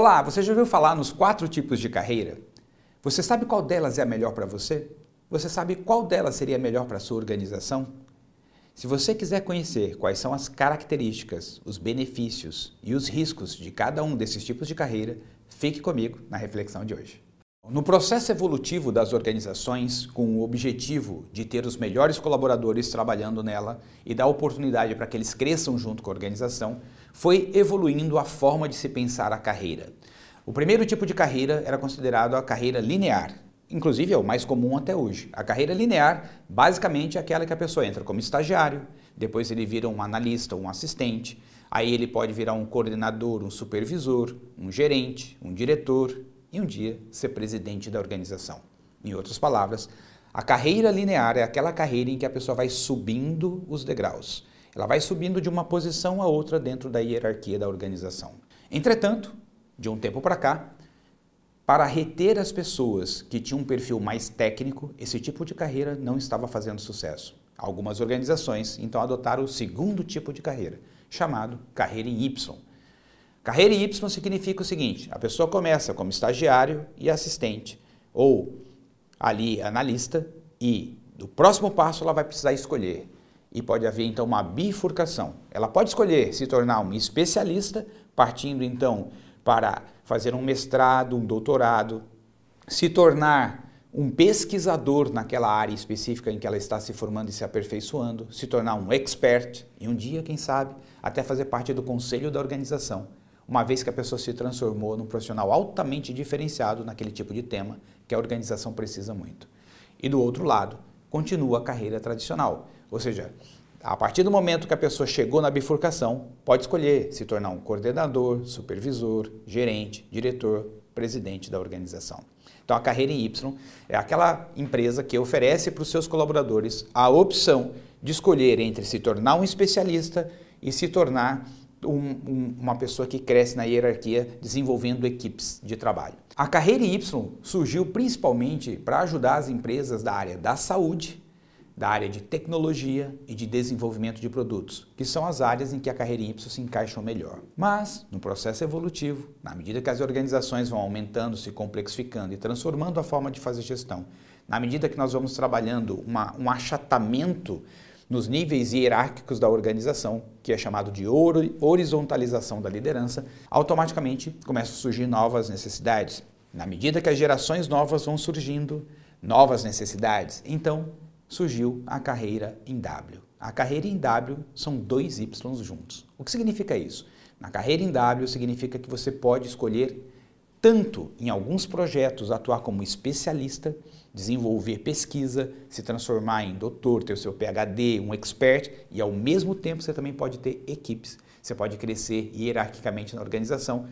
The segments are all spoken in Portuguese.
Olá, você já ouviu falar nos quatro tipos de carreira? Você sabe qual delas é a melhor para você? Você sabe qual delas seria melhor para sua organização? Se você quiser conhecer quais são as características, os benefícios e os riscos de cada um desses tipos de carreira, fique comigo na reflexão de hoje. No processo evolutivo das organizações, com o objetivo de ter os melhores colaboradores trabalhando nela e dar oportunidade para que eles cresçam junto com a organização, foi evoluindo a forma de se pensar a carreira. O primeiro tipo de carreira era considerado a carreira linear, inclusive é o mais comum até hoje. A carreira linear, basicamente, é aquela que a pessoa entra como estagiário, depois ele vira um analista, um assistente, aí ele pode virar um coordenador, um supervisor, um gerente, um diretor e um dia ser presidente da organização. Em outras palavras, a carreira linear é aquela carreira em que a pessoa vai subindo os degraus. Ela vai subindo de uma posição a outra dentro da hierarquia da organização. Entretanto, de um tempo para cá, para reter as pessoas que tinham um perfil mais técnico, esse tipo de carreira não estava fazendo sucesso. Algumas organizações então adotaram o segundo tipo de carreira, chamado carreira em Y. Carreira Y significa o seguinte: a pessoa começa como estagiário e assistente, ou ali analista, e do próximo passo ela vai precisar escolher e pode haver então uma bifurcação. Ela pode escolher se tornar um especialista, partindo então para fazer um mestrado, um doutorado, se tornar um pesquisador naquela área específica em que ela está se formando e se aperfeiçoando, se tornar um expert e um dia, quem sabe, até fazer parte do conselho da organização, uma vez que a pessoa se transformou num profissional altamente diferenciado naquele tipo de tema que a organização precisa muito. E do outro lado, continua a carreira tradicional, ou seja, a partir do momento que a pessoa chegou na bifurcação, pode escolher se tornar um coordenador, supervisor, gerente, diretor, presidente da organização. Então, a carreira em Y é aquela empresa que oferece para os seus colaboradores a opção de escolher entre se tornar um especialista e se tornar um, um, uma pessoa que cresce na hierarquia desenvolvendo equipes de trabalho. A carreira Y surgiu principalmente para ajudar as empresas da área da saúde, da área de tecnologia e de desenvolvimento de produtos, que são as áreas em que a carreira Y se encaixa melhor. Mas, no processo evolutivo, na medida que as organizações vão aumentando, se complexificando e transformando a forma de fazer gestão, na medida que nós vamos trabalhando uma, um achatamento nos níveis hierárquicos da organização, que é chamado de horizontalização da liderança, automaticamente começam a surgir novas necessidades. Na medida que as gerações novas vão surgindo, novas necessidades, então surgiu a carreira em W. A carreira em W são dois Y juntos. O que significa isso? Na carreira em W significa que você pode escolher tanto em alguns projetos atuar como especialista, desenvolver pesquisa, se transformar em doutor, ter o seu PhD, um expert, e ao mesmo tempo você também pode ter equipes. Você pode crescer hierarquicamente na organização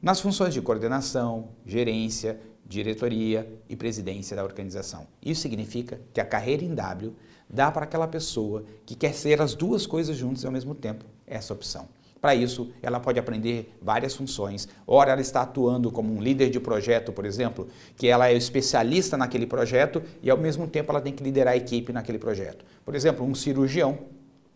nas funções de coordenação, gerência, diretoria e presidência da organização. Isso significa que a carreira em W dá para aquela pessoa que quer ser as duas coisas juntas ao mesmo tempo essa opção. Para isso, ela pode aprender várias funções. Ora, ela está atuando como um líder de projeto, por exemplo, que ela é especialista naquele projeto e ao mesmo tempo ela tem que liderar a equipe naquele projeto. Por exemplo, um cirurgião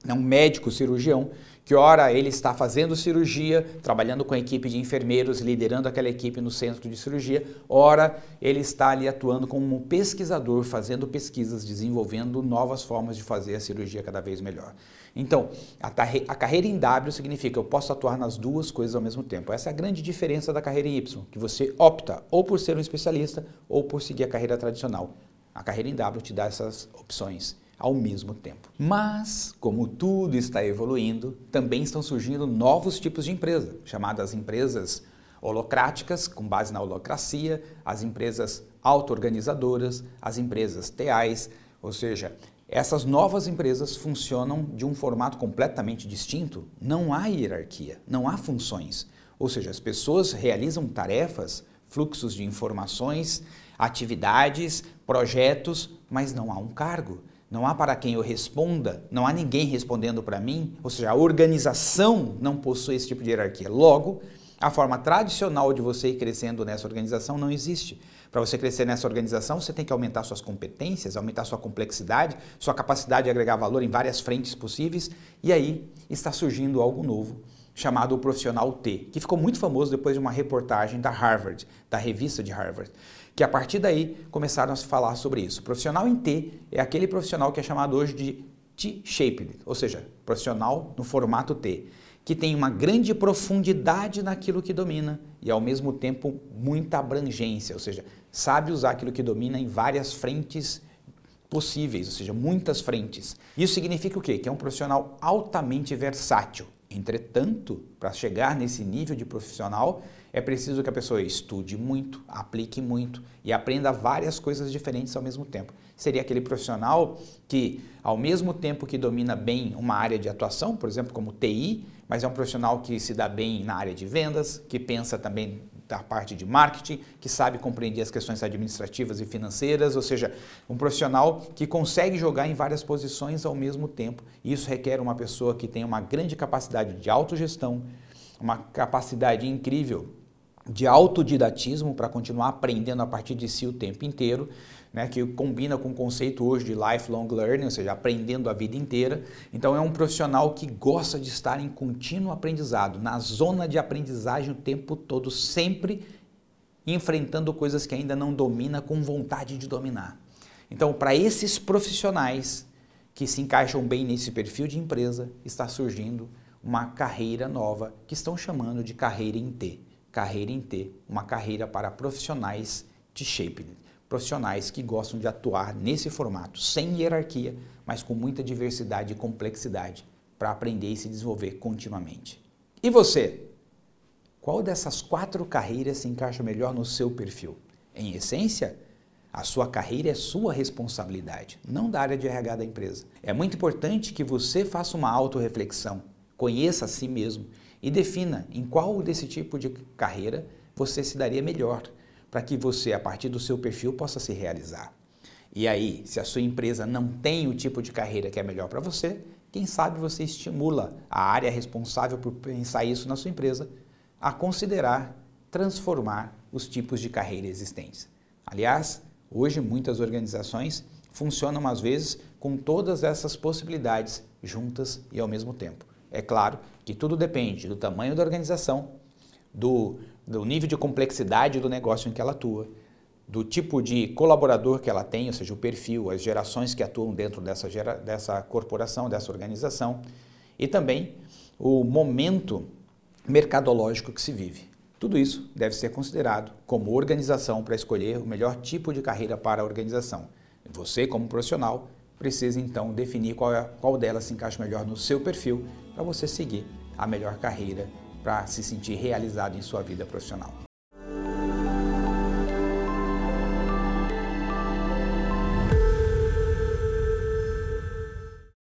é um médico cirurgião que ora ele está fazendo cirurgia, trabalhando com a equipe de enfermeiros, liderando aquela equipe no centro de cirurgia, ora ele está ali atuando como pesquisador, fazendo pesquisas, desenvolvendo novas formas de fazer a cirurgia cada vez melhor. Então, a, a carreira em W significa eu posso atuar nas duas coisas ao mesmo tempo. Essa é a grande diferença da carreira em Y, que você opta ou por ser um especialista ou por seguir a carreira tradicional. A carreira em W te dá essas opções ao mesmo tempo. Mas, como tudo está evoluindo, também estão surgindo novos tipos de empresa, chamadas empresas holocráticas, com base na holocracia, as empresas auto-organizadoras, as empresas TAs, ou seja, essas novas empresas funcionam de um formato completamente distinto. Não há hierarquia, não há funções. Ou seja, as pessoas realizam tarefas, fluxos de informações, atividades, projetos, mas não há um cargo não há para quem eu responda, não há ninguém respondendo para mim, ou seja, a organização não possui esse tipo de hierarquia. Logo, a forma tradicional de você ir crescendo nessa organização não existe. Para você crescer nessa organização, você tem que aumentar suas competências, aumentar sua complexidade, sua capacidade de agregar valor em várias frentes possíveis, e aí está surgindo algo novo, chamado o profissional T, que ficou muito famoso depois de uma reportagem da Harvard, da revista de Harvard, que a partir daí começaram a se falar sobre isso. O profissional em T é aquele profissional que é chamado hoje de T-shaped, ou seja, profissional no formato T, que tem uma grande profundidade naquilo que domina e ao mesmo tempo muita abrangência, ou seja, sabe usar aquilo que domina em várias frentes possíveis, ou seja, muitas frentes. Isso significa o quê? Que é um profissional altamente versátil. Entretanto, para chegar nesse nível de profissional, é preciso que a pessoa estude muito, aplique muito e aprenda várias coisas diferentes ao mesmo tempo. Seria aquele profissional que, ao mesmo tempo que domina bem uma área de atuação, por exemplo, como TI, mas é um profissional que se dá bem na área de vendas, que pensa também da parte de marketing, que sabe compreender as questões administrativas e financeiras, ou seja, um profissional que consegue jogar em várias posições ao mesmo tempo. Isso requer uma pessoa que tenha uma grande capacidade de autogestão, uma capacidade incrível de autodidatismo para continuar aprendendo a partir de si o tempo inteiro, né, que combina com o conceito hoje de lifelong learning, ou seja, aprendendo a vida inteira. Então é um profissional que gosta de estar em contínuo aprendizado, na zona de aprendizagem o tempo todo, sempre enfrentando coisas que ainda não domina com vontade de dominar. Então, para esses profissionais que se encaixam bem nesse perfil de empresa, está surgindo uma carreira nova que estão chamando de carreira em T carreira em T, uma carreira para profissionais de shape, profissionais que gostam de atuar nesse formato, sem hierarquia, mas com muita diversidade e complexidade, para aprender e se desenvolver continuamente. E você? Qual dessas quatro carreiras se encaixa melhor no seu perfil? Em essência, a sua carreira é sua responsabilidade, não da área de RH da empresa. É muito importante que você faça uma autorreflexão, conheça a si mesmo e defina em qual desse tipo de carreira você se daria melhor, para que você, a partir do seu perfil, possa se realizar. E aí, se a sua empresa não tem o tipo de carreira que é melhor para você, quem sabe você estimula a área responsável por pensar isso na sua empresa a considerar transformar os tipos de carreira existentes. Aliás, hoje muitas organizações funcionam às vezes com todas essas possibilidades juntas e ao mesmo tempo. É claro que tudo depende do tamanho da organização, do, do nível de complexidade do negócio em que ela atua, do tipo de colaborador que ela tem, ou seja, o perfil, as gerações que atuam dentro dessa, gera, dessa corporação, dessa organização, e também o momento mercadológico que se vive. Tudo isso deve ser considerado como organização para escolher o melhor tipo de carreira para a organização. Você, como profissional, precisa então definir qual, é, qual delas se encaixa melhor no seu perfil para você seguir a melhor carreira para se sentir realizado em sua vida profissional.